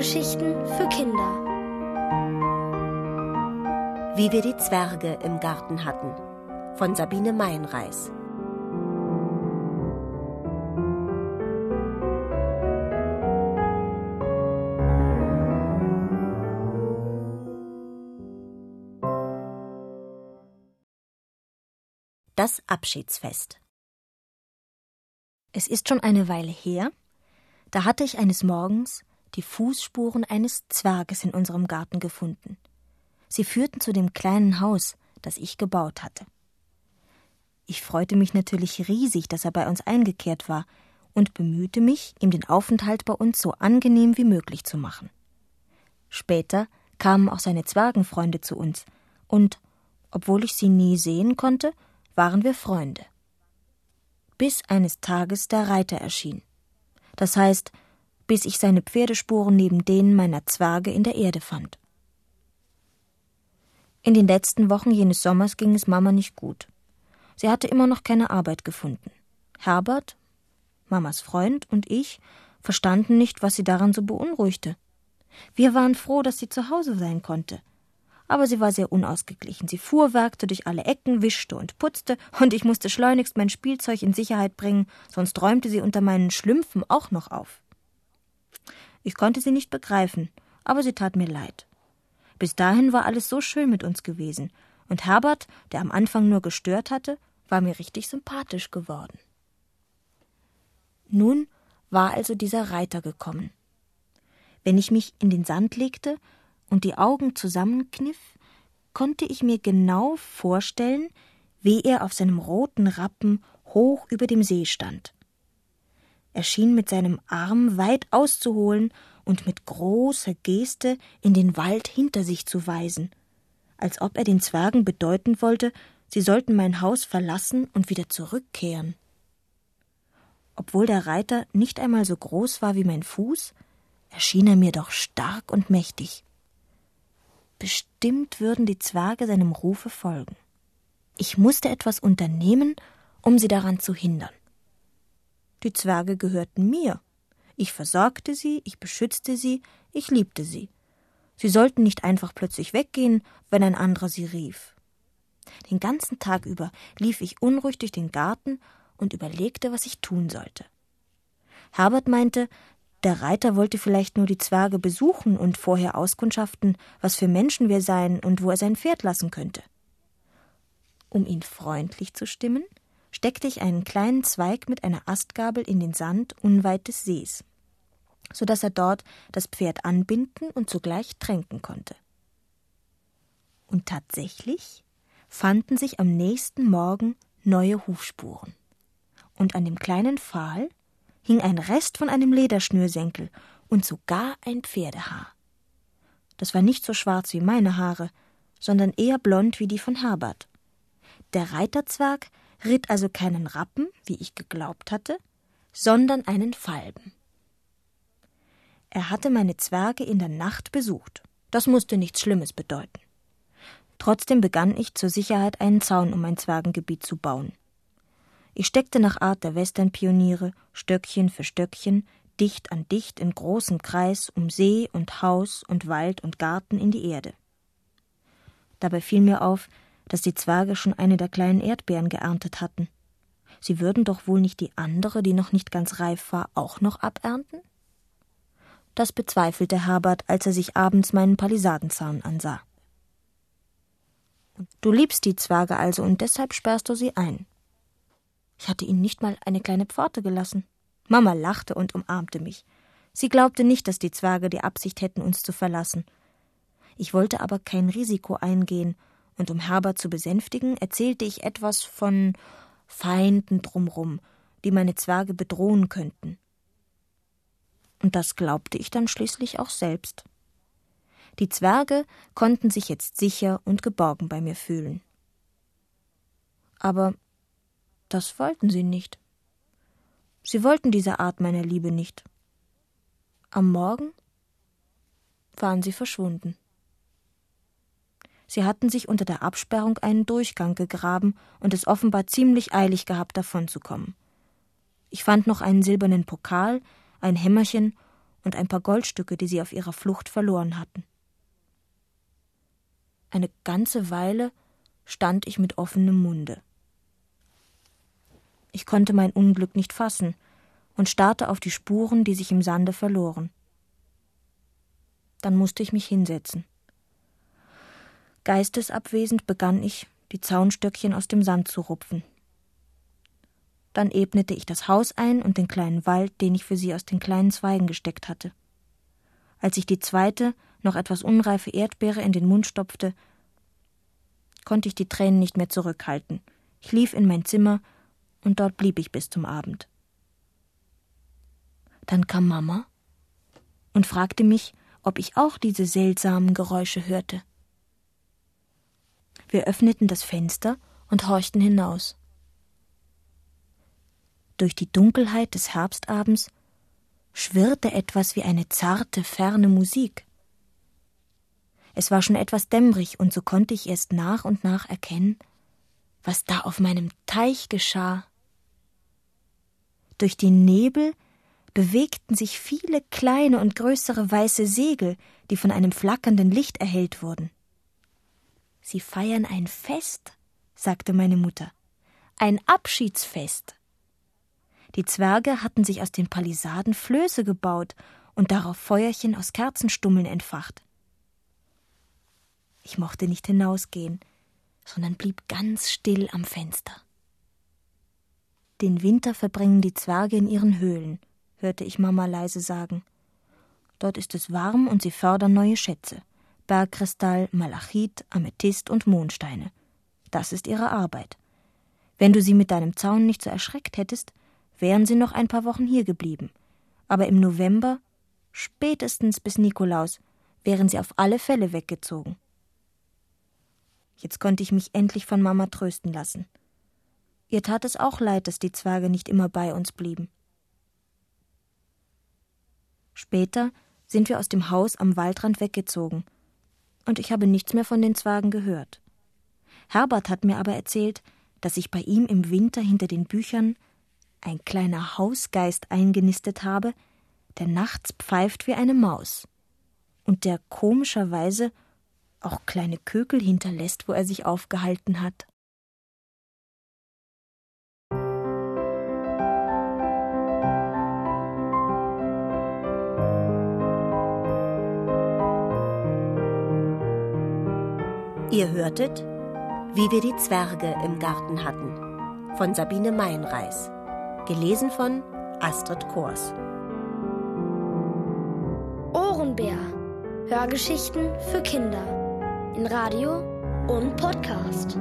Hörgeschichten für Kinder. Wie wir die Zwerge im Garten hatten von Sabine Meinreis. Das Abschiedsfest. Es ist schon eine Weile her, da hatte ich eines Morgens die Fußspuren eines Zwerges in unserem Garten gefunden. Sie führten zu dem kleinen Haus, das ich gebaut hatte. Ich freute mich natürlich riesig, dass er bei uns eingekehrt war, und bemühte mich, ihm den Aufenthalt bei uns so angenehm wie möglich zu machen. Später kamen auch seine Zwergenfreunde zu uns, und, obwohl ich sie nie sehen konnte, waren wir Freunde. Bis eines Tages der Reiter erschien. Das heißt, bis ich seine Pferdespuren neben denen meiner Zwerge in der Erde fand. In den letzten Wochen jenes Sommers ging es Mama nicht gut. Sie hatte immer noch keine Arbeit gefunden. Herbert, Mamas Freund und ich verstanden nicht, was sie daran so beunruhigte. Wir waren froh, dass sie zu Hause sein konnte aber sie war sehr unausgeglichen. Sie fuhrwerkte durch alle Ecken, wischte und putzte, und ich musste schleunigst mein Spielzeug in Sicherheit bringen, sonst räumte sie unter meinen Schlümpfen auch noch auf. Ich konnte sie nicht begreifen, aber sie tat mir leid. Bis dahin war alles so schön mit uns gewesen, und Herbert, der am Anfang nur gestört hatte, war mir richtig sympathisch geworden. Nun war also dieser Reiter gekommen. Wenn ich mich in den Sand legte, und die Augen zusammenkniff, konnte ich mir genau vorstellen, wie er auf seinem roten Rappen hoch über dem See stand. Er schien mit seinem Arm weit auszuholen und mit großer Geste in den Wald hinter sich zu weisen, als ob er den Zwergen bedeuten wollte, sie sollten mein Haus verlassen und wieder zurückkehren. Obwohl der Reiter nicht einmal so groß war wie mein Fuß, erschien er mir doch stark und mächtig. Bestimmt würden die Zwerge seinem Rufe folgen. Ich musste etwas unternehmen, um sie daran zu hindern. Die Zwerge gehörten mir. Ich versorgte sie, ich beschützte sie, ich liebte sie. Sie sollten nicht einfach plötzlich weggehen, wenn ein anderer sie rief. Den ganzen Tag über lief ich unruhig durch den Garten und überlegte, was ich tun sollte. Herbert meinte, der Reiter wollte vielleicht nur die Zwerge besuchen und vorher auskundschaften, was für Menschen wir seien und wo er sein Pferd lassen könnte. Um ihn freundlich zu stimmen, steckte ich einen kleinen Zweig mit einer Astgabel in den Sand unweit des Sees, so dass er dort das Pferd anbinden und zugleich tränken konnte. Und tatsächlich fanden sich am nächsten Morgen neue Hufspuren. Und an dem kleinen Pfahl hing ein Rest von einem Lederschnürsenkel und sogar ein Pferdehaar. Das war nicht so schwarz wie meine Haare, sondern eher blond wie die von Herbert. Der Reiterzwerg ritt also keinen Rappen, wie ich geglaubt hatte, sondern einen Falben. Er hatte meine Zwerge in der Nacht besucht. Das musste nichts Schlimmes bedeuten. Trotzdem begann ich zur Sicherheit einen Zaun um mein Zwergengebiet zu bauen. Ich steckte nach Art der Westernpioniere Stöckchen für Stöckchen dicht an dicht in großem Kreis um See und Haus und Wald und Garten in die Erde. Dabei fiel mir auf, dass die Zwerge schon eine der kleinen Erdbeeren geerntet hatten. Sie würden doch wohl nicht die andere, die noch nicht ganz reif war, auch noch abernten? Das bezweifelte Herbert, als er sich abends meinen Palisadenzaun ansah. Du liebst die Zwerge also und deshalb sperrst du sie ein. Ich hatte ihnen nicht mal eine kleine Pforte gelassen. Mama lachte und umarmte mich. Sie glaubte nicht, dass die Zwerge die Absicht hätten, uns zu verlassen. Ich wollte aber kein Risiko eingehen, und um Herbert zu besänftigen, erzählte ich etwas von Feinden drumrum, die meine Zwerge bedrohen könnten. Und das glaubte ich dann schließlich auch selbst. Die Zwerge konnten sich jetzt sicher und geborgen bei mir fühlen. Aber das wollten sie nicht. Sie wollten diese Art meiner Liebe nicht. Am Morgen waren sie verschwunden. Sie hatten sich unter der Absperrung einen Durchgang gegraben und es offenbar ziemlich eilig gehabt, davonzukommen. Ich fand noch einen silbernen Pokal, ein Hämmerchen und ein paar Goldstücke, die sie auf ihrer Flucht verloren hatten. Eine ganze Weile stand ich mit offenem Munde. Ich konnte mein Unglück nicht fassen und starrte auf die Spuren, die sich im Sande verloren. Dann musste ich mich hinsetzen. Geistesabwesend begann ich, die Zaunstöckchen aus dem Sand zu rupfen. Dann ebnete ich das Haus ein und den kleinen Wald, den ich für sie aus den kleinen Zweigen gesteckt hatte. Als ich die zweite, noch etwas unreife Erdbeere in den Mund stopfte, konnte ich die Tränen nicht mehr zurückhalten. Ich lief in mein Zimmer und dort blieb ich bis zum Abend. Dann kam Mama und fragte mich, ob ich auch diese seltsamen Geräusche hörte. Wir öffneten das Fenster und horchten hinaus. Durch die Dunkelheit des Herbstabends schwirrte etwas wie eine zarte, ferne Musik. Es war schon etwas dämmerig, und so konnte ich erst nach und nach erkennen, was da auf meinem Teich geschah. Durch den Nebel bewegten sich viele kleine und größere weiße Segel, die von einem flackernden Licht erhellt wurden. Sie feiern ein Fest, sagte meine Mutter. Ein Abschiedsfest. Die Zwerge hatten sich aus den Palisaden Flöße gebaut und darauf Feuerchen aus Kerzenstummeln entfacht. Ich mochte nicht hinausgehen, sondern blieb ganz still am Fenster. Den Winter verbringen die Zwerge in ihren Höhlen, hörte ich Mama leise sagen. Dort ist es warm und sie fördern neue Schätze. Bergkristall, Malachit, Amethyst und Mondsteine. Das ist ihre Arbeit. Wenn du sie mit deinem Zaun nicht so erschreckt hättest, wären sie noch ein paar Wochen hier geblieben. Aber im November, spätestens bis Nikolaus, wären sie auf alle Fälle weggezogen. Jetzt konnte ich mich endlich von Mama trösten lassen. Ihr tat es auch leid, dass die Zwerge nicht immer bei uns blieben. Später sind wir aus dem Haus am Waldrand weggezogen und ich habe nichts mehr von den Zwergen gehört. Herbert hat mir aber erzählt, dass sich bei ihm im Winter hinter den Büchern ein kleiner Hausgeist eingenistet habe, der nachts pfeift wie eine Maus und der komischerweise auch kleine Kökel hinterlässt, wo er sich aufgehalten hat. Ihr hörtet, wie wir die Zwerge im Garten hatten, von Sabine Meinreis, gelesen von Astrid Kors. Ohrenbär. Hörgeschichten für Kinder in Radio und Podcast.